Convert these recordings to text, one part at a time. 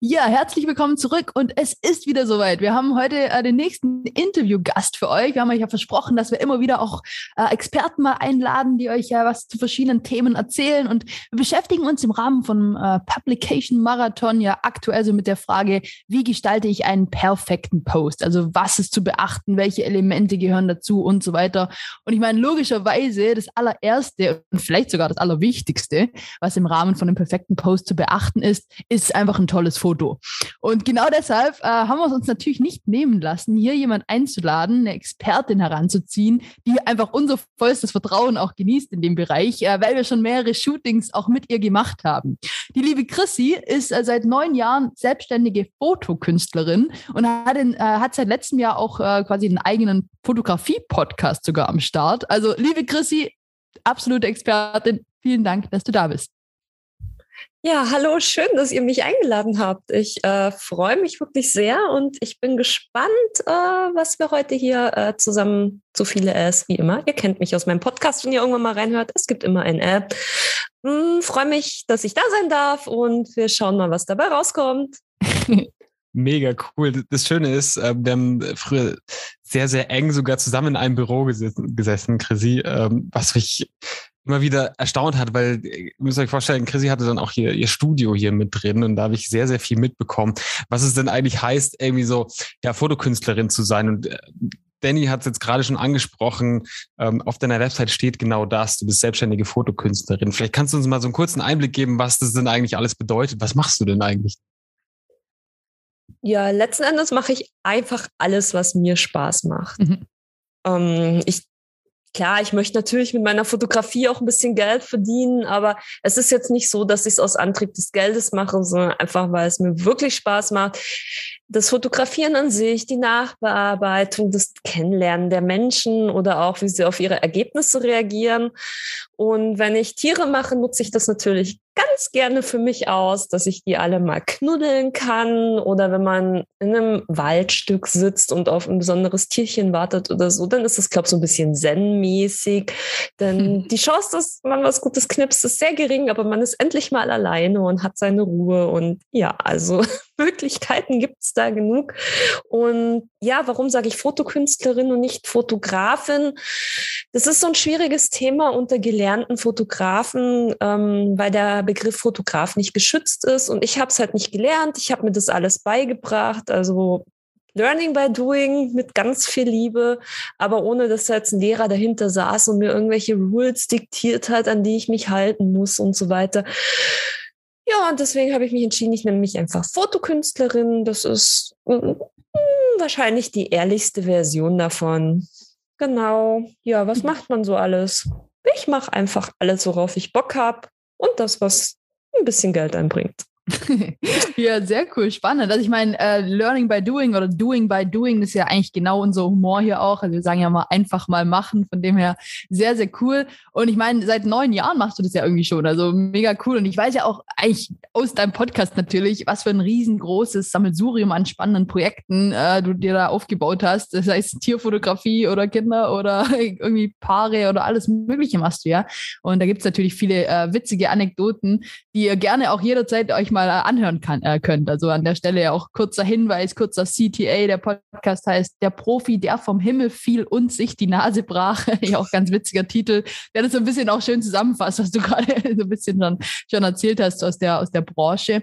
Ja, herzlich willkommen zurück und es ist wieder soweit. Wir haben heute äh, den nächsten Interviewgast für euch. Wir haben euch ja versprochen, dass wir immer wieder auch äh, Experten mal einladen, die euch ja was zu verschiedenen Themen erzählen. Und wir beschäftigen uns im Rahmen von äh, Publication Marathon ja aktuell so mit der Frage, wie gestalte ich einen perfekten Post? Also was ist zu beachten, welche Elemente gehören dazu und so weiter. Und ich meine, logischerweise das allererste und vielleicht sogar das allerwichtigste, was im Rahmen von einem perfekten Post zu beachten ist, ist einfach ein tolles Foto. Und genau deshalb äh, haben wir es uns natürlich nicht nehmen lassen, hier jemand einzuladen, eine Expertin heranzuziehen, die einfach unser vollstes Vertrauen auch genießt in dem Bereich, äh, weil wir schon mehrere Shootings auch mit ihr gemacht haben. Die liebe Chrissy ist äh, seit neun Jahren selbstständige Fotokünstlerin und hat, in, äh, hat seit letztem Jahr auch äh, quasi einen eigenen Fotografie-Podcast sogar am Start. Also liebe Chrissy, absolute Expertin, vielen Dank, dass du da bist. Ja, hallo, schön, dass ihr mich eingeladen habt. Ich äh, freue mich wirklich sehr und ich bin gespannt, äh, was wir heute hier äh, zusammen zu viele es wie immer. Ihr kennt mich aus meinem Podcast, wenn ihr irgendwann mal reinhört. Es gibt immer eine App. Hm, freue mich, dass ich da sein darf und wir schauen mal, was dabei rauskommt. Mega cool. Das Schöne ist, äh, wir haben früher sehr, sehr eng sogar zusammen in einem Büro gesessen, gesessen Chrissy, ähm, was mich immer wieder erstaunt hat, weil ihr müsst euch vorstellen, Chrissy hatte dann auch hier ihr Studio hier mit drin und da habe ich sehr, sehr viel mitbekommen, was es denn eigentlich heißt, irgendwie so ja Fotokünstlerin zu sein. Und äh, Danny hat es jetzt gerade schon angesprochen, ähm, auf deiner Website steht genau das, du bist selbstständige Fotokünstlerin. Vielleicht kannst du uns mal so einen kurzen Einblick geben, was das denn eigentlich alles bedeutet. Was machst du denn eigentlich? Ja, letzten Endes mache ich einfach alles, was mir Spaß macht. Mhm. Ähm, ich Klar, ich möchte natürlich mit meiner Fotografie auch ein bisschen Geld verdienen, aber es ist jetzt nicht so, dass ich es aus Antrieb des Geldes mache, sondern einfach, weil es mir wirklich Spaß macht das Fotografieren an sich, die Nachbearbeitung, das Kennenlernen der Menschen oder auch, wie sie auf ihre Ergebnisse reagieren. Und wenn ich Tiere mache, nutze ich das natürlich ganz gerne für mich aus, dass ich die alle mal knuddeln kann oder wenn man in einem Waldstück sitzt und auf ein besonderes Tierchen wartet oder so, dann ist das, glaube ich, so ein bisschen zen-mäßig. Denn hm. die Chance, dass man was Gutes knipst, ist sehr gering, aber man ist endlich mal alleine und hat seine Ruhe und ja, also Möglichkeiten gibt es da genug. Und ja, warum sage ich Fotokünstlerin und nicht Fotografin? Das ist so ein schwieriges Thema unter gelernten Fotografen, ähm, weil der Begriff Fotograf nicht geschützt ist. Und ich habe es halt nicht gelernt. Ich habe mir das alles beigebracht. Also Learning by Doing mit ganz viel Liebe, aber ohne dass da jetzt ein Lehrer dahinter saß und mir irgendwelche Rules diktiert hat, an die ich mich halten muss und so weiter. Ja, und deswegen habe ich mich entschieden, ich nenne mich einfach Fotokünstlerin. Das ist mm, wahrscheinlich die ehrlichste Version davon. Genau. Ja, was macht man so alles? Ich mache einfach alles, worauf ich Bock habe und das, was ein bisschen Geld einbringt. ja, sehr cool, spannend. Also ich meine, äh, Learning by Doing oder Doing by Doing ist ja eigentlich genau unser Humor hier auch. Also wir sagen ja mal einfach mal machen, von dem her sehr, sehr cool. Und ich meine, seit neun Jahren machst du das ja irgendwie schon, also mega cool. Und ich weiß ja auch eigentlich aus deinem Podcast natürlich, was für ein riesengroßes Sammelsurium an spannenden Projekten äh, du dir da aufgebaut hast. Das heißt Tierfotografie oder Kinder oder irgendwie Paare oder alles Mögliche machst du ja. Und da gibt es natürlich viele äh, witzige Anekdoten, die ihr gerne auch jederzeit euch mal mal äh, anhören kann, äh, könnt. Also an der Stelle auch kurzer Hinweis, kurzer CTA. Der Podcast heißt Der Profi, der vom Himmel fiel und sich die Nase brach. ja, auch ganz witziger Titel, der das so ein bisschen auch schön zusammenfasst, was du gerade so ein bisschen schon, schon erzählt hast aus der, aus der Branche.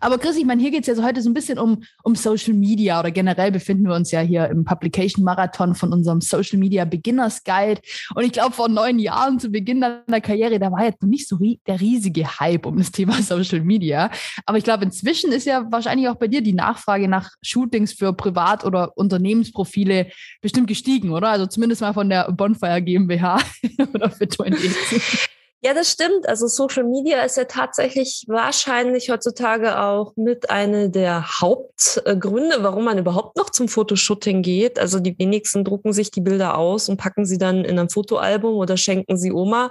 Aber Chris, ich meine, hier geht es ja heute so ein bisschen um, um Social Media oder generell befinden wir uns ja hier im Publication Marathon von unserem Social Media Beginners Guide. Und ich glaube, vor neun Jahren zu Beginn deiner Karriere, da war jetzt noch nicht so der riesige Hype um das Thema Social Media. Aber ich glaube, inzwischen ist ja wahrscheinlich auch bei dir die Nachfrage nach Shootings für Privat- oder Unternehmensprofile bestimmt gestiegen, oder? Also zumindest mal von der Bonfire GmbH oder für 20. Ja, das stimmt. Also Social Media ist ja tatsächlich wahrscheinlich heutzutage auch mit einer der Hauptgründe, warum man überhaupt noch zum Fotoshooting geht. Also die wenigsten drucken sich die Bilder aus und packen sie dann in ein Fotoalbum oder schenken sie Oma.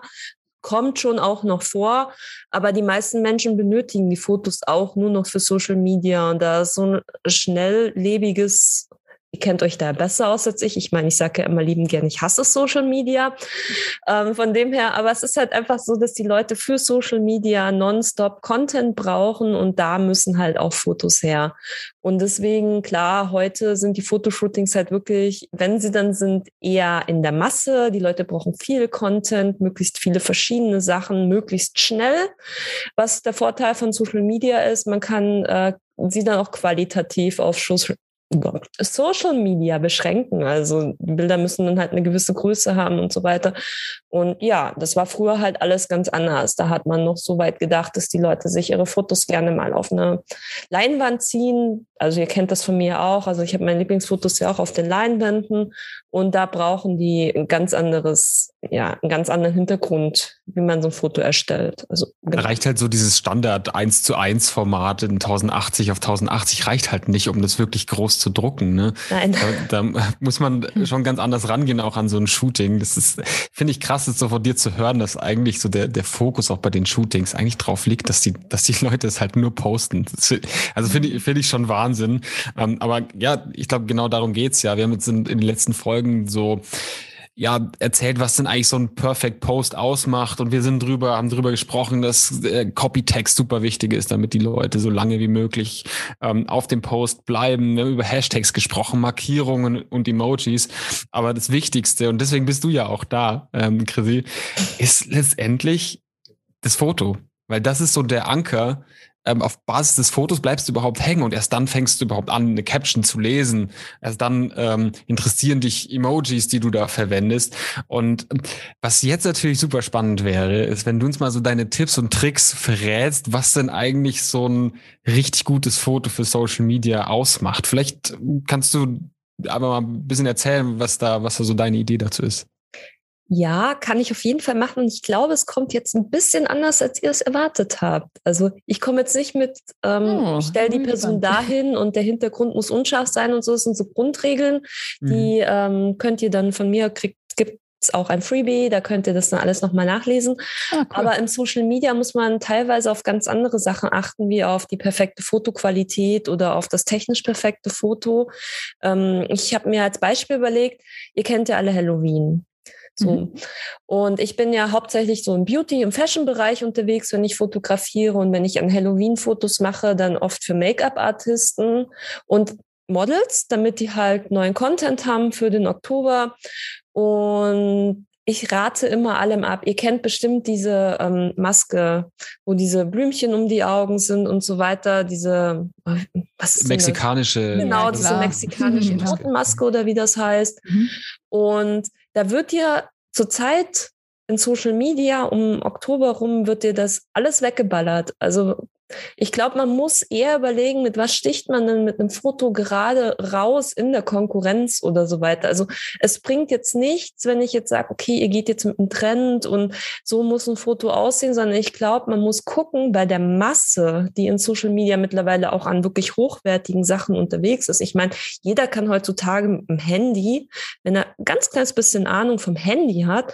Kommt schon auch noch vor, aber die meisten Menschen benötigen die Fotos auch nur noch für Social Media und da ist so ein schnelllebiges Ihr kennt euch da besser aus als ich. Ich meine, ich sage ja immer lieben gern, ich hasse Social Media. Ähm, von dem her, aber es ist halt einfach so, dass die Leute für Social Media nonstop Content brauchen und da müssen halt auch Fotos her. Und deswegen, klar, heute sind die Fotoshootings halt wirklich, wenn sie dann sind, eher in der Masse. Die Leute brauchen viel Content, möglichst viele verschiedene Sachen, möglichst schnell. Was der Vorteil von Social Media ist, man kann äh, sie dann auch qualitativ auf Social Media beschränken. Also Bilder müssen dann halt eine gewisse Größe haben und so weiter. Und ja, das war früher halt alles ganz anders. Da hat man noch so weit gedacht, dass die Leute sich ihre Fotos gerne mal auf eine Leinwand ziehen. Also ihr kennt das von mir auch. Also ich habe meine Lieblingsfotos ja auch auf den Leinwänden und da brauchen die ein ganz anderes, ja, einen ganz anderen Hintergrund, wie man so ein Foto erstellt. Also genau. reicht halt so dieses Standard 1 zu 1 Format in 1080 auf 1080 reicht halt nicht, um das wirklich groß zu drucken. Ne? Nein. Da, da muss man schon ganz anders rangehen, auch an so ein Shooting. Das ist, finde ich krass, das so von dir zu hören, dass eigentlich so der, der Fokus auch bei den Shootings eigentlich drauf liegt, dass die, dass die Leute es halt nur posten. Das, also finde ich, finde ich schon Wahnsinn. Ähm, aber ja, ich glaube, genau darum geht's ja. Wir haben jetzt in, in den letzten Folgen so ja, erzählt, was denn eigentlich so ein Perfect Post ausmacht. Und wir sind drüber, haben drüber gesprochen, dass äh, Copytext super wichtig ist, damit die Leute so lange wie möglich ähm, auf dem Post bleiben. Wir haben über Hashtags gesprochen, Markierungen und Emojis. Aber das Wichtigste, und deswegen bist du ja auch da, ähm, Chrissy, ist letztendlich das Foto. Weil das ist so der Anker, ähm, auf Basis des Fotos bleibst du überhaupt hängen und erst dann fängst du überhaupt an, eine Caption zu lesen. Erst dann ähm, interessieren dich Emojis, die du da verwendest. Und was jetzt natürlich super spannend wäre, ist, wenn du uns mal so deine Tipps und Tricks verrätst, was denn eigentlich so ein richtig gutes Foto für Social Media ausmacht. Vielleicht kannst du aber mal ein bisschen erzählen, was da, was da so deine Idee dazu ist. Ja, kann ich auf jeden Fall machen. Und ich glaube, es kommt jetzt ein bisschen anders, als ihr es erwartet habt. Also ich komme jetzt nicht mit, ähm, oh, stell die Person dahin und der Hintergrund muss unscharf sein und so. Das sind so Grundregeln, die mhm. ähm, könnt ihr dann von mir kriegt. Gibt es auch ein Freebie, da könnt ihr das dann alles nochmal nachlesen. Ah, cool. Aber im Social Media muss man teilweise auf ganz andere Sachen achten, wie auf die perfekte Fotoqualität oder auf das technisch perfekte Foto. Ähm, ich habe mir als Beispiel überlegt, ihr kennt ja alle Halloween. So. Mhm. Und ich bin ja hauptsächlich so im Beauty, im Fashion-Bereich unterwegs, wenn ich fotografiere und wenn ich an Halloween-Fotos mache, dann oft für Make-up-Artisten und Models, damit die halt neuen Content haben für den Oktober. Und ich rate immer allem ab. Ihr kennt bestimmt diese ähm, Maske, wo diese Blümchen um die Augen sind und so weiter. Diese was ist mexikanische. Genau, ja, diese mexikanische Totenmaske oder wie das heißt. Mhm. Und da wird dir zurzeit in Social Media um Oktober rum wird dir das alles weggeballert. Also ich glaube, man muss eher überlegen, mit was sticht man denn mit einem Foto gerade raus in der Konkurrenz oder so weiter. Also es bringt jetzt nichts, wenn ich jetzt sage, okay, ihr geht jetzt mit einem Trend und so muss ein Foto aussehen, sondern ich glaube, man muss gucken bei der Masse, die in Social Media mittlerweile auch an wirklich hochwertigen Sachen unterwegs ist. Ich meine, jeder kann heutzutage mit dem Handy, wenn er ganz kleines bisschen Ahnung vom Handy hat,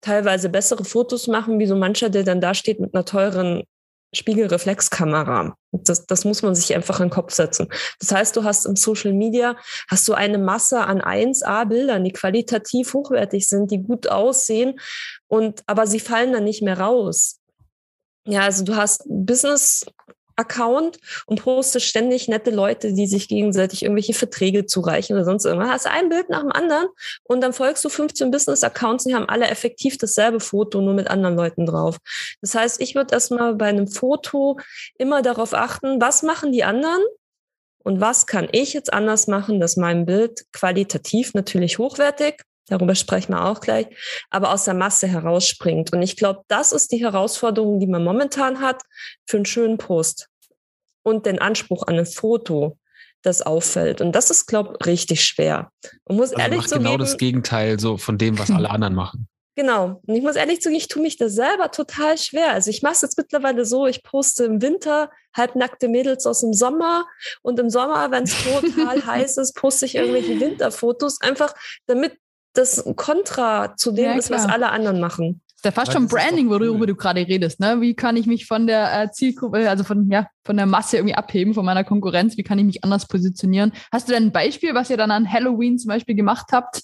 teilweise bessere Fotos machen, wie so mancher, der dann da steht mit einer teuren Spiegelreflexkamera. Das, das muss man sich einfach in den Kopf setzen. Das heißt, du hast im Social Media, hast du eine Masse an 1A-Bildern, die qualitativ hochwertig sind, die gut aussehen und, aber sie fallen dann nicht mehr raus. Ja, also du hast Business Account und postest ständig nette Leute, die sich gegenseitig irgendwelche Verträge zureichen oder sonst irgendwas. Hast ein Bild nach dem anderen und dann folgst du 15 Business-Accounts, die haben alle effektiv dasselbe Foto, nur mit anderen Leuten drauf. Das heißt, ich würde erstmal bei einem Foto immer darauf achten, was machen die anderen und was kann ich jetzt anders machen, dass mein Bild qualitativ natürlich hochwertig darüber sprechen wir auch gleich, aber aus der Masse herausspringt. Und ich glaube, das ist die Herausforderung, die man momentan hat für einen schönen Post und den Anspruch an ein Foto, das auffällt. Und das ist, glaube ich, richtig schwer. Man muss also ehrlich macht genau das Gegenteil so von dem, was alle anderen machen. Genau. Und ich muss ehrlich sagen, ich tue mich da selber total schwer. Also ich mache es jetzt mittlerweile so, ich poste im Winter halbnackte Mädels aus dem Sommer und im Sommer, wenn es total heiß ist, poste ich irgendwelche Winterfotos, einfach damit das Kontra zu dem ja, ist, was alle anderen machen. ist ja fast schon Branding, worüber cool. du gerade redest. Ne? Wie kann ich mich von der äh, Zielgruppe, also von, ja, von der Masse irgendwie abheben, von meiner Konkurrenz? Wie kann ich mich anders positionieren? Hast du denn ein Beispiel, was ihr dann an Halloween zum Beispiel gemacht habt?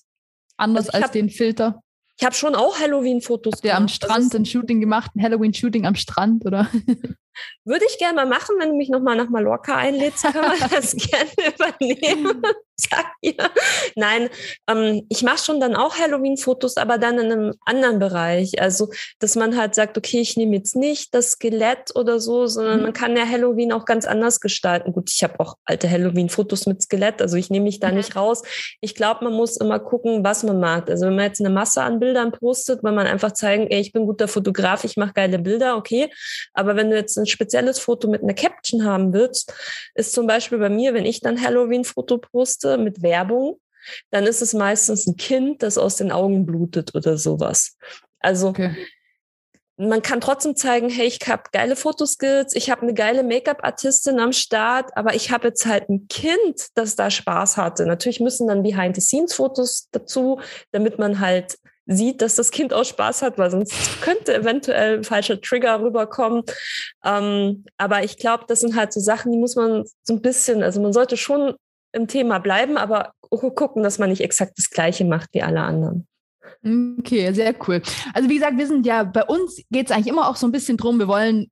Anders also als hab, den Filter? Ich habe schon auch Halloween-Fotos gemacht. Der am Strand ein Shooting gemacht, ein Halloween-Shooting am Strand, oder? Würde ich gerne mal machen, wenn du mich nochmal nach Mallorca einlädst, können wir das gerne übernehmen. Sag ihr. Nein, ähm, ich mache schon dann auch Halloween-Fotos, aber dann in einem anderen Bereich. Also, dass man halt sagt, okay, ich nehme jetzt nicht das Skelett oder so, sondern mhm. man kann ja Halloween auch ganz anders gestalten. Gut, ich habe auch alte Halloween-Fotos mit Skelett, also ich nehme mich da mhm. nicht raus. Ich glaube, man muss immer gucken, was man mag. Also, wenn man jetzt eine Masse an Bildern postet, weil man einfach zeigen, ey, ich bin guter Fotograf, ich mache geile Bilder, okay. Aber wenn du jetzt ein spezielles Foto mit einer Caption haben willst, ist zum Beispiel bei mir, wenn ich dann Halloween-Foto poste mit Werbung, dann ist es meistens ein Kind, das aus den Augen blutet oder sowas. Also okay. man kann trotzdem zeigen, hey, ich habe geile Fotoskills, ich habe eine geile Make-up-Artistin am Start, aber ich habe jetzt halt ein Kind, das da Spaß hatte. Natürlich müssen dann Behind-the-Scenes-Fotos dazu, damit man halt sieht, dass das Kind auch Spaß hat, weil sonst könnte eventuell ein falscher Trigger rüberkommen. Ähm, aber ich glaube, das sind halt so Sachen, die muss man so ein bisschen, also man sollte schon im Thema bleiben, aber gucken, dass man nicht exakt das Gleiche macht wie alle anderen. Okay, sehr cool. Also wie gesagt, wir sind ja, bei uns geht es eigentlich immer auch so ein bisschen drum, wir wollen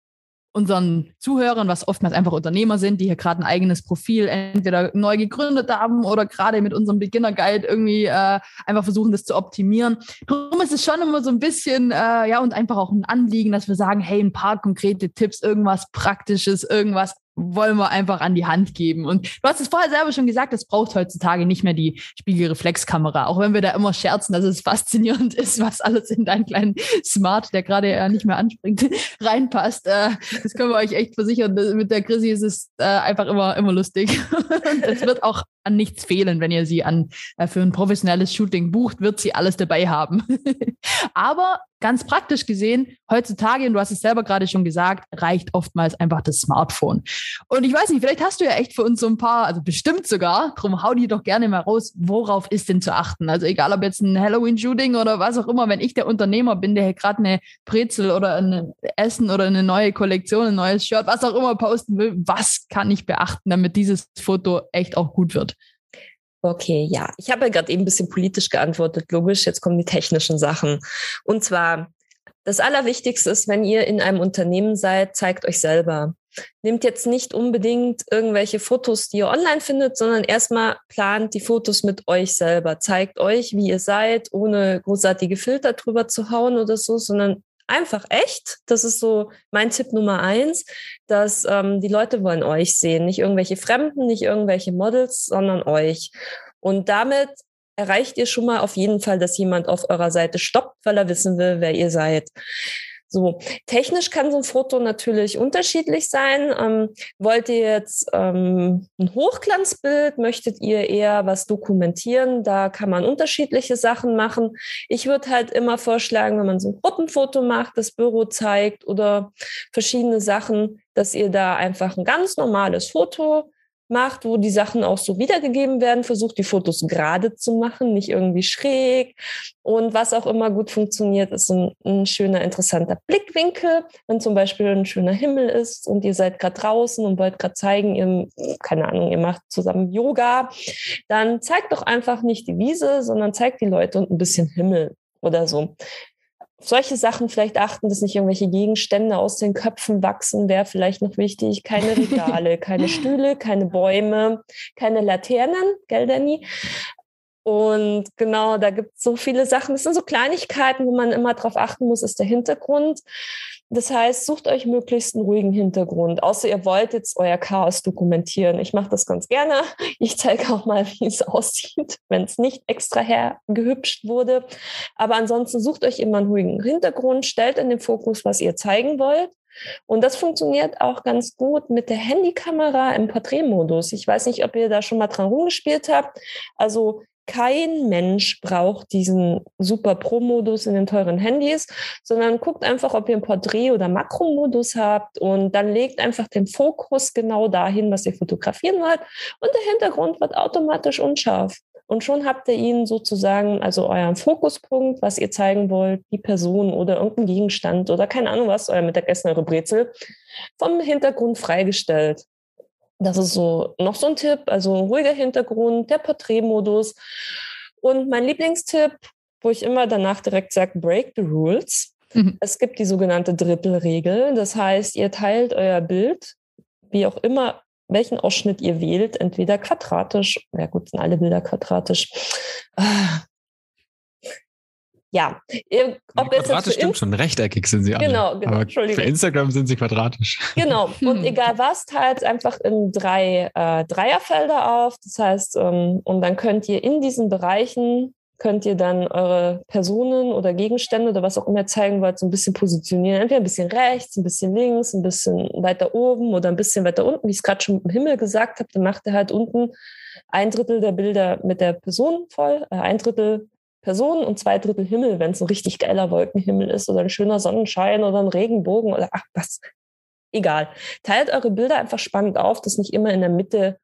unseren Zuhörern, was oftmals einfach Unternehmer sind, die hier gerade ein eigenes Profil entweder neu gegründet haben oder gerade mit unserem Beginner Guide irgendwie äh, einfach versuchen, das zu optimieren. Darum ist es schon immer so ein bisschen, äh, ja, und einfach auch ein Anliegen, dass wir sagen, hey, ein paar konkrete Tipps, irgendwas Praktisches, irgendwas wollen wir einfach an die Hand geben. Und du hast es vorher selber schon gesagt, es braucht heutzutage nicht mehr die Spiegelreflexkamera, auch wenn wir da immer scherzen, dass es faszinierend ist, was alles in deinen kleinen Smart, der gerade ja nicht mehr anspringt, reinpasst. Äh, das können wir euch echt versichern. Mit der Chrissy ist es äh, einfach immer, immer lustig. Und es wird auch an nichts fehlen, wenn ihr sie an, äh, für ein professionelles Shooting bucht, wird sie alles dabei haben. Aber ganz praktisch gesehen, heutzutage, und du hast es selber gerade schon gesagt, reicht oftmals einfach das Smartphone. Und ich weiß nicht, vielleicht hast du ja echt für uns so ein paar, also bestimmt sogar, drum hau die doch gerne mal raus, worauf ist denn zu achten? Also egal, ob jetzt ein Halloween-Shooting oder was auch immer, wenn ich der Unternehmer bin, der gerade eine Brezel oder ein Essen oder eine neue Kollektion, ein neues Shirt, was auch immer posten will, was kann ich beachten, damit dieses Foto echt auch gut wird? Okay, ja. Ich habe ja gerade eben ein bisschen politisch geantwortet, logisch. Jetzt kommen die technischen Sachen. Und zwar, das Allerwichtigste ist, wenn ihr in einem Unternehmen seid, zeigt euch selber. Nehmt jetzt nicht unbedingt irgendwelche Fotos, die ihr online findet, sondern erstmal plant die Fotos mit euch selber. Zeigt euch, wie ihr seid, ohne großartige Filter drüber zu hauen oder so, sondern einfach echt. Das ist so mein Tipp Nummer eins, dass ähm, die Leute wollen euch sehen, nicht irgendwelche Fremden, nicht irgendwelche Models, sondern euch. Und damit erreicht ihr schon mal auf jeden Fall, dass jemand auf eurer Seite stoppt, weil er wissen will, wer ihr seid. So, technisch kann so ein Foto natürlich unterschiedlich sein. Ähm, wollt ihr jetzt ähm, ein Hochglanzbild? Möchtet ihr eher was dokumentieren? Da kann man unterschiedliche Sachen machen. Ich würde halt immer vorschlagen, wenn man so ein Gruppenfoto macht, das Büro zeigt oder verschiedene Sachen, dass ihr da einfach ein ganz normales Foto macht, wo die Sachen auch so wiedergegeben werden, versucht die Fotos gerade zu machen, nicht irgendwie schräg. Und was auch immer gut funktioniert, ist ein, ein schöner, interessanter Blickwinkel. Wenn zum Beispiel ein schöner Himmel ist und ihr seid gerade draußen und wollt gerade zeigen, ihr, keine Ahnung, ihr macht zusammen Yoga, dann zeigt doch einfach nicht die Wiese, sondern zeigt die Leute und ein bisschen Himmel oder so solche Sachen vielleicht achten, dass nicht irgendwelche Gegenstände aus den Köpfen wachsen, wäre vielleicht noch wichtig. Keine Regale, keine Stühle, keine Bäume, keine Laternen, gell, Danny? Und genau, da gibt es so viele Sachen. Das sind so Kleinigkeiten, wo man immer darauf achten muss, ist der Hintergrund. Das heißt, sucht euch möglichst einen ruhigen Hintergrund, außer ihr wollt jetzt euer Chaos dokumentieren. Ich mache das ganz gerne. Ich zeige auch mal, wie es aussieht, wenn es nicht extra hergehübscht wurde. Aber ansonsten sucht euch immer einen ruhigen Hintergrund, stellt in den Fokus, was ihr zeigen wollt. Und das funktioniert auch ganz gut mit der Handykamera im Porträtmodus. Ich weiß nicht, ob ihr da schon mal dran rumgespielt habt. Also kein Mensch braucht diesen super Pro-Modus in den teuren Handys, sondern guckt einfach, ob ihr einen Porträt- oder Makro-Modus habt und dann legt einfach den Fokus genau dahin, was ihr fotografieren wollt und der Hintergrund wird automatisch unscharf. Und schon habt ihr ihn sozusagen, also euren Fokuspunkt, was ihr zeigen wollt, die Person oder irgendein Gegenstand oder keine Ahnung was, euer Mittagessen, eure Brezel, vom Hintergrund freigestellt. Das ist so noch so ein Tipp, also ein ruhiger Hintergrund, der Porträtmodus. Und mein Lieblingstipp, wo ich immer danach direkt sage, break the rules. Mhm. Es gibt die sogenannte Drittelregel. Das heißt, ihr teilt euer Bild, wie auch immer, welchen Ausschnitt ihr wählt, entweder quadratisch, ja gut, sind alle Bilder quadratisch. Ja, ob ja, quadratisch stimmt schon, rechteckig sind sie alle. Genau, genau. Aber für Instagram sind sie quadratisch. Genau, und egal was, teilt einfach in drei äh, Dreierfelder auf. Das heißt, ähm, und dann könnt ihr in diesen Bereichen könnt ihr dann eure Personen oder Gegenstände oder was auch immer zeigen wollt, so ein bisschen positionieren. Entweder ein bisschen rechts, ein bisschen links, ein bisschen weiter oben oder ein bisschen weiter unten. Wie ich es gerade schon im Himmel gesagt habe, dann macht ihr halt unten ein Drittel der Bilder mit der Person voll, äh, ein Drittel Person und zwei Drittel Himmel, wenn es ein richtig geiler Wolkenhimmel ist oder ein schöner Sonnenschein oder ein Regenbogen oder ach was. Egal. Teilt eure Bilder einfach spannend auf, dass nicht immer in der Mitte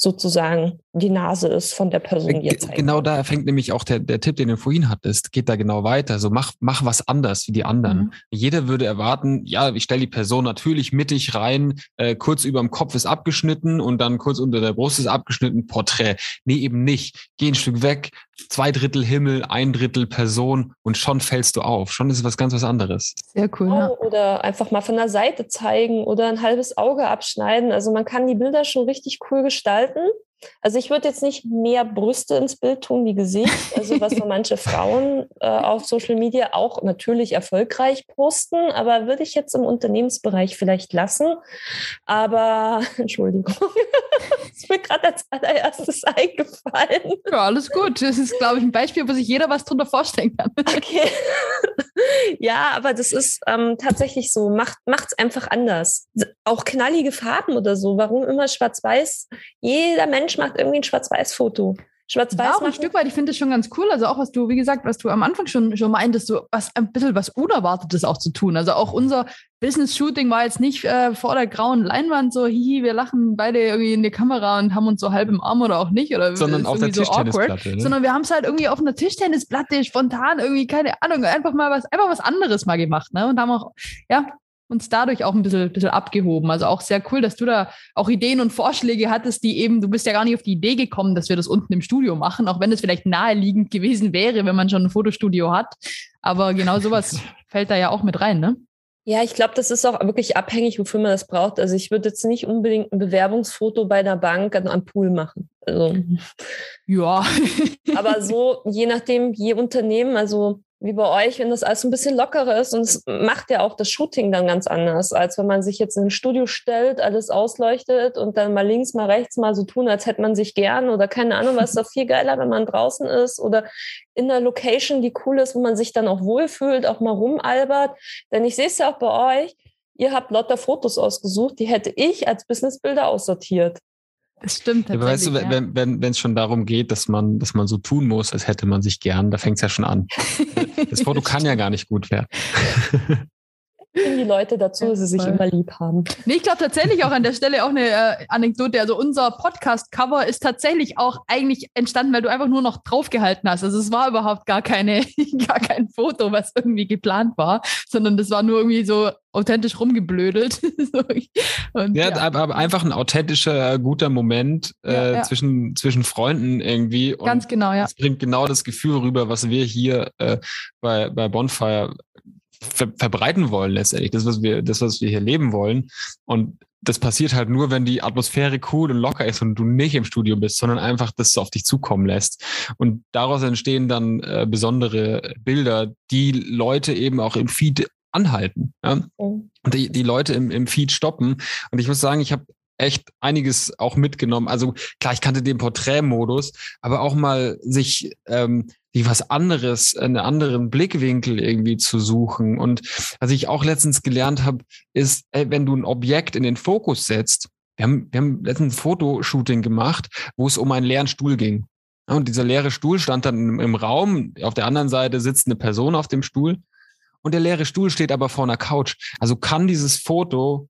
sozusagen die Nase ist von der Person, die jetzt Genau da fängt nämlich auch der, der Tipp, den du vorhin hattest, geht da genau weiter. So mach, mach was anders wie die anderen. Mhm. Jeder würde erwarten, ja, ich stelle die Person natürlich mittig rein, äh, kurz über dem Kopf ist abgeschnitten und dann kurz unter der Brust ist abgeschnitten, Porträt. Nee, eben nicht. Geh ein Stück weg, zwei Drittel Himmel, ein Drittel Person und schon fällst du auf. Schon ist es was ganz was anderes. Sehr cool. Ja. Oder einfach mal von der Seite zeigen oder ein halbes Auge abschneiden. Also man kann die Bilder schon richtig cool gestalten. Britain Also ich würde jetzt nicht mehr Brüste ins Bild tun wie Gesicht, also was so manche Frauen äh, auf Social Media auch natürlich erfolgreich posten, aber würde ich jetzt im Unternehmensbereich vielleicht lassen. Aber Entschuldigung, ist mir gerade als allererstes eingefallen. Ja, alles gut. Das ist, glaube ich, ein Beispiel, wo sich jeder was drunter vorstellen kann. Okay. ja, aber das ist ähm, tatsächlich so. Macht es einfach anders. Auch knallige Farben oder so. Warum immer schwarz-weiß? Jeder Mensch macht irgendwie ein Schwarz-Weiß-Foto. Schwarz-Weiß. Ja, auch ein Stück weit, ich finde das schon ganz cool. Also auch, was du, wie gesagt, was du am Anfang schon, schon meintest, so was ein bisschen was Unerwartetes auch zu tun. Also auch unser Business-Shooting war jetzt nicht äh, vor der grauen Leinwand so, hihi, wir lachen beide irgendwie in die Kamera und haben uns so halb im Arm oder auch nicht. Oder sondern auf der so Tischtennisplatte. Ne? Sondern wir haben es halt irgendwie auf einer Tischtennisplatte spontan irgendwie, keine Ahnung, einfach mal was, einfach was anderes mal gemacht. Ne? Und haben auch, ja, uns dadurch auch ein bisschen, bisschen abgehoben. Also auch sehr cool, dass du da auch Ideen und Vorschläge hattest, die eben, du bist ja gar nicht auf die Idee gekommen, dass wir das unten im Studio machen, auch wenn es vielleicht naheliegend gewesen wäre, wenn man schon ein Fotostudio hat. Aber genau sowas fällt da ja auch mit rein, ne? Ja, ich glaube, das ist auch wirklich abhängig, wofür man das braucht. Also ich würde jetzt nicht unbedingt ein Bewerbungsfoto bei einer Bank am Pool machen. Also, ja. aber so, je nachdem, je Unternehmen, also wie bei euch, wenn das alles ein bisschen lockerer ist. Und es macht ja auch das Shooting dann ganz anders, als wenn man sich jetzt in ein Studio stellt, alles ausleuchtet und dann mal links, mal rechts mal so tun, als hätte man sich gern oder keine Ahnung, was ist doch viel geiler, wenn man draußen ist oder in einer Location, die cool ist, wo man sich dann auch wohlfühlt, auch mal rumalbert. Denn ich sehe es ja auch bei euch, ihr habt lauter Fotos ausgesucht, die hätte ich als Businessbilder aussortiert. Das stimmt. Aber weißt du, ja. wenn wenn wenn, es schon darum geht, dass man, dass man so tun muss, als hätte man sich gern, da fängt es ja schon an. das Foto kann ja gar nicht gut werden. Die Leute dazu, dass sie sich immer lieb haben. Nee, ich glaube tatsächlich auch an der Stelle auch eine äh, Anekdote. Also unser Podcast-Cover ist tatsächlich auch eigentlich entstanden, weil du einfach nur noch draufgehalten hast. Also es war überhaupt gar keine, gar kein Foto, was irgendwie geplant war, sondern das war nur irgendwie so authentisch rumgeblödelt. Und, ja, ja, aber einfach ein authentischer, guter Moment äh, ja, ja. Zwischen, zwischen Freunden irgendwie. Und Ganz genau, ja. Es bringt genau das Gefühl rüber, was wir hier äh, bei, bei Bonfire ver verbreiten wollen letztendlich, das, was wir, das, was wir hier leben wollen. Und das passiert halt nur, wenn die Atmosphäre cool und locker ist und du nicht im Studio bist, sondern einfach das auf dich zukommen lässt. Und daraus entstehen dann äh, besondere Bilder, die Leute eben auch im Feed anhalten. Ja? Mhm. Und die, die Leute im, im Feed stoppen. Und ich muss sagen, ich habe echt einiges auch mitgenommen. Also klar, ich kannte den Porträtmodus, aber auch mal sich ähm, wie was anderes, einen anderen Blickwinkel irgendwie zu suchen. Und was ich auch letztens gelernt habe, ist, ey, wenn du ein Objekt in den Fokus setzt, wir haben, wir haben letztens ein Fotoshooting gemacht, wo es um einen leeren Stuhl ging. Und dieser leere Stuhl stand dann im, im Raum. Auf der anderen Seite sitzt eine Person auf dem Stuhl. Und der leere Stuhl steht aber vor einer Couch. Also kann dieses Foto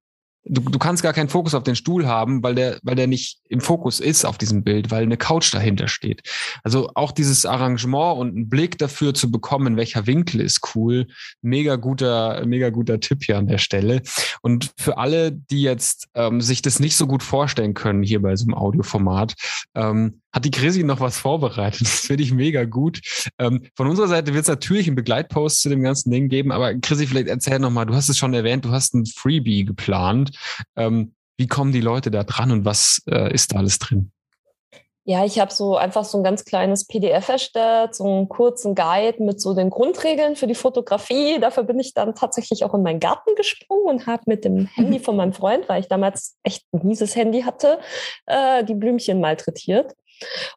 du, du kannst gar keinen Fokus auf den Stuhl haben, weil der, weil der nicht im Fokus ist auf diesem Bild, weil eine Couch dahinter steht. Also auch dieses Arrangement und einen Blick dafür zu bekommen, welcher Winkel ist cool. Mega guter, mega guter Tipp hier an der Stelle. Und für alle, die jetzt ähm, sich das nicht so gut vorstellen können hier bei so einem Audioformat, ähm, hat die Chrissy noch was vorbereitet. Das finde ich mega gut. Ähm, von unserer Seite wird es natürlich einen Begleitpost zu dem ganzen Ding geben, aber Chrissy, vielleicht erzähl nochmal, du hast es schon erwähnt, du hast ein Freebie geplant. Ähm, wie kommen die Leute da dran und was äh, ist da alles drin? Ja, ich habe so einfach so ein ganz kleines PDF erstellt, so einen kurzen Guide mit so den Grundregeln für die Fotografie. Dafür bin ich dann tatsächlich auch in meinen Garten gesprungen und habe mit dem Handy von meinem Freund, weil ich damals echt ein mieses Handy hatte, äh, die Blümchen malträtiert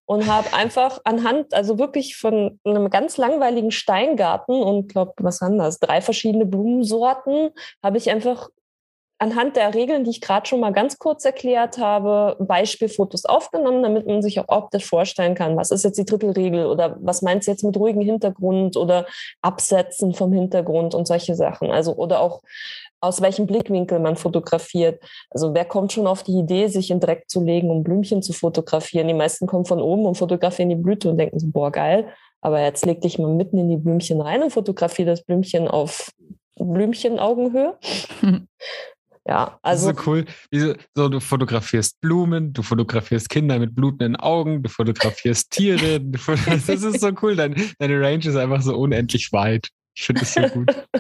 und habe einfach anhand, also wirklich von einem ganz langweiligen Steingarten und glaube, was waren das, drei verschiedene Blumensorten, habe ich einfach anhand der Regeln, die ich gerade schon mal ganz kurz erklärt habe, Beispielfotos aufgenommen, damit man sich auch optisch vorstellen kann, was ist jetzt die Drittelregel oder was meinst du jetzt mit ruhigem Hintergrund oder Absetzen vom Hintergrund und solche Sachen. Also oder auch aus welchem Blickwinkel man fotografiert. Also wer kommt schon auf die Idee, sich in Dreck zu legen, um Blümchen zu fotografieren? Die meisten kommen von oben und fotografieren die Blüte und denken so, boah, geil. Aber jetzt leg dich mal mitten in die Blümchen rein und fotografiere das Blümchen auf Blümchenaugenhöhe. Ja, also. Das ist so cool. Wie so, du fotografierst Blumen, du fotografierst Kinder mit blutenden Augen, du fotografierst Tiere. Du fotografierst, das ist so cool. Deine, deine Range ist einfach so unendlich weit. Ich finde das so gut.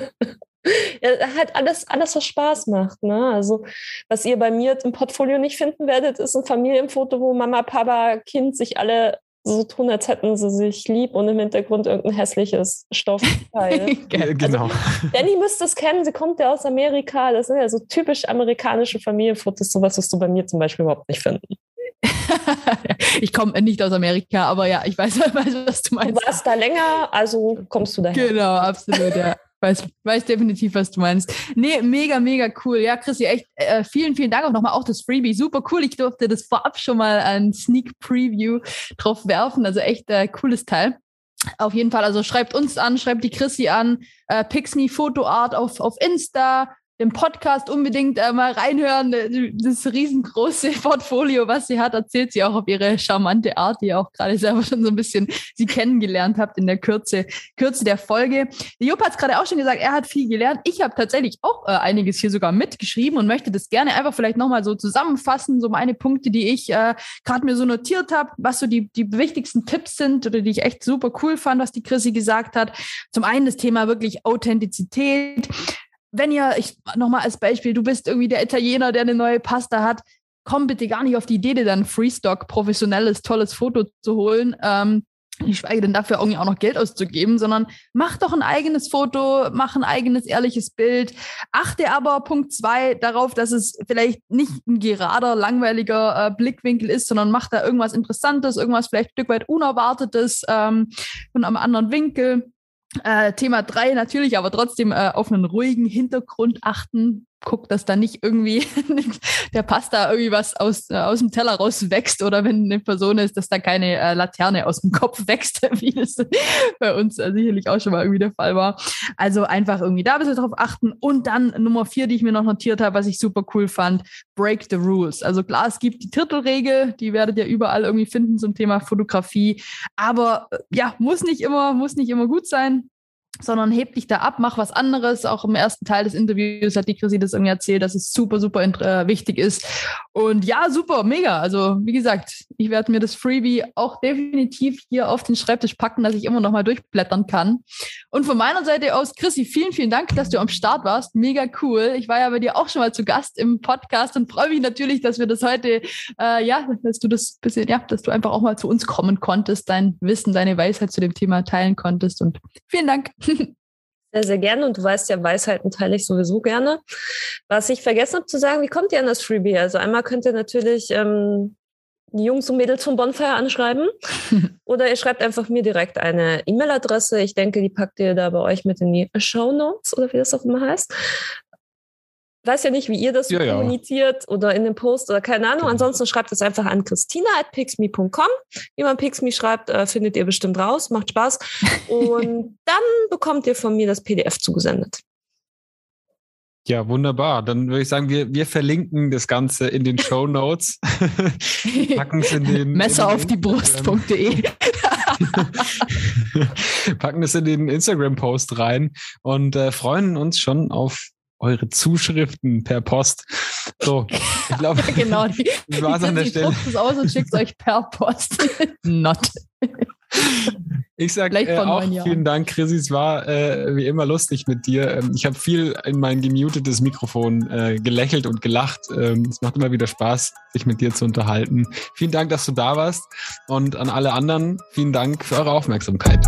ja, halt alles, alles, was Spaß macht. Ne? Also, was ihr bei mir im Portfolio nicht finden werdet, ist ein Familienfoto, wo Mama, Papa, Kind sich alle so tun, als hätten sie sich lieb und im Hintergrund irgendein hässliches Stoffteil. genau. Also, Danny müsste es kennen, sie kommt ja aus Amerika. Das sind ja so typisch amerikanische Familienfotos, sowas wirst du bei mir zum Beispiel überhaupt nicht finden. ich komme nicht aus Amerika, aber ja, ich weiß, weiß, was du meinst. Du warst da länger, also kommst du daher. Genau, absolut, ja. Weiß, weiß definitiv, was du meinst. Nee, mega, mega cool. Ja, Chrissy, echt äh, vielen, vielen Dank auch nochmal. Auch das Freebie, super cool. Ich durfte das vorab schon mal ein Sneak Preview drauf werfen. Also echt äh, cooles Teil. Auf jeden Fall, also schreibt uns an, schreibt die Chrissy an, äh, Pixme Photo Art auf, auf Insta, den Podcast unbedingt äh, mal reinhören. Das riesengroße Portfolio, was sie hat, erzählt sie auch auf ihre charmante Art, die ihr auch gerade selber schon so ein bisschen sie kennengelernt habt in der Kürze, Kürze der Folge. Jupp hat es gerade auch schon gesagt, er hat viel gelernt. Ich habe tatsächlich auch äh, einiges hier sogar mitgeschrieben und möchte das gerne einfach vielleicht nochmal so zusammenfassen, so meine Punkte, die ich äh, gerade mir so notiert habe, was so die, die wichtigsten Tipps sind oder die ich echt super cool fand, was die Chrissy gesagt hat. Zum einen das Thema wirklich Authentizität wenn ihr, ich nochmal als Beispiel, du bist irgendwie der Italiener, der eine neue Pasta hat, komm bitte gar nicht auf die Idee, dir dann Freestock professionelles, tolles Foto zu holen. Ähm, ich schweige denn dafür irgendwie auch noch Geld auszugeben, sondern mach doch ein eigenes Foto, mach ein eigenes ehrliches Bild. Achte aber Punkt zwei darauf, dass es vielleicht nicht ein gerader, langweiliger äh, Blickwinkel ist, sondern mach da irgendwas Interessantes, irgendwas vielleicht ein Stück weit Unerwartetes ähm, von einem anderen Winkel. Äh, Thema drei natürlich, aber trotzdem äh, auf einen ruhigen Hintergrund achten. Guckt, dass da nicht irgendwie der Pasta irgendwie was aus, äh, aus dem Teller rauswächst oder wenn eine Person ist, dass da keine äh, Laterne aus dem Kopf wächst, wie das bei uns äh, sicherlich auch schon mal irgendwie der Fall war. Also einfach irgendwie da ein bisschen drauf achten. Und dann Nummer vier, die ich mir noch notiert habe, was ich super cool fand, break the rules. Also klar, es gibt die Titelregel, die werdet ihr überall irgendwie finden zum Thema Fotografie. Aber äh, ja, muss nicht immer, muss nicht immer gut sein sondern heb dich da ab, mach was anderes. Auch im ersten Teil des Interviews hat die Chrissy das irgendwie erzählt, dass es super, super äh, wichtig ist. Und ja, super, mega. Also wie gesagt, ich werde mir das Freebie auch definitiv hier auf den Schreibtisch packen, dass ich immer noch mal durchblättern kann. Und von meiner Seite aus, Chrissy, vielen, vielen Dank, dass du am Start warst. Mega cool. Ich war ja bei dir auch schon mal zu Gast im Podcast und freue mich natürlich, dass wir das heute, äh, ja, dass du das bisschen, ja, dass du einfach auch mal zu uns kommen konntest, dein Wissen, deine Weisheit zu dem Thema teilen konntest. Und vielen Dank. Sehr, sehr gerne. Und du weißt ja, Weisheiten teile ich sowieso gerne. Was ich vergessen habe zu sagen, wie kommt ihr an das Freebie? Also einmal könnt ihr natürlich ähm, die Jungs und Mädels von Bonfire anschreiben oder ihr schreibt einfach mir direkt eine E-Mail-Adresse. Ich denke, die packt ihr da bei euch mit in die Show Notes oder wie das auch immer heißt weiß ja nicht, wie ihr das ja, kommuniziert ja. oder in dem Post oder keine Ahnung. Genau. Ansonsten schreibt es einfach an christina.pixme.com. Wie man Pixme schreibt, äh, findet ihr bestimmt raus. Macht Spaß. Und dann bekommt ihr von mir das PDF zugesendet. Ja, wunderbar. Dann würde ich sagen, wir, wir verlinken das Ganze in den Show Notes. Packen es in den Messer auf die Brust.de. Packen es in den Instagram-Post rein und äh, freuen uns schon auf eure Zuschriften per Post. So, ich glaube, genau, die, das war's an der Stelle. es aus und schickt euch per Post. Not. Ich sage äh, auch vielen Dank, Chrissy. Es war äh, wie immer lustig mit dir. Ähm, ich habe viel in mein gemutetes Mikrofon äh, gelächelt und gelacht. Ähm, es macht immer wieder Spaß, sich mit dir zu unterhalten. Vielen Dank, dass du da warst. Und an alle anderen, vielen Dank für eure Aufmerksamkeit.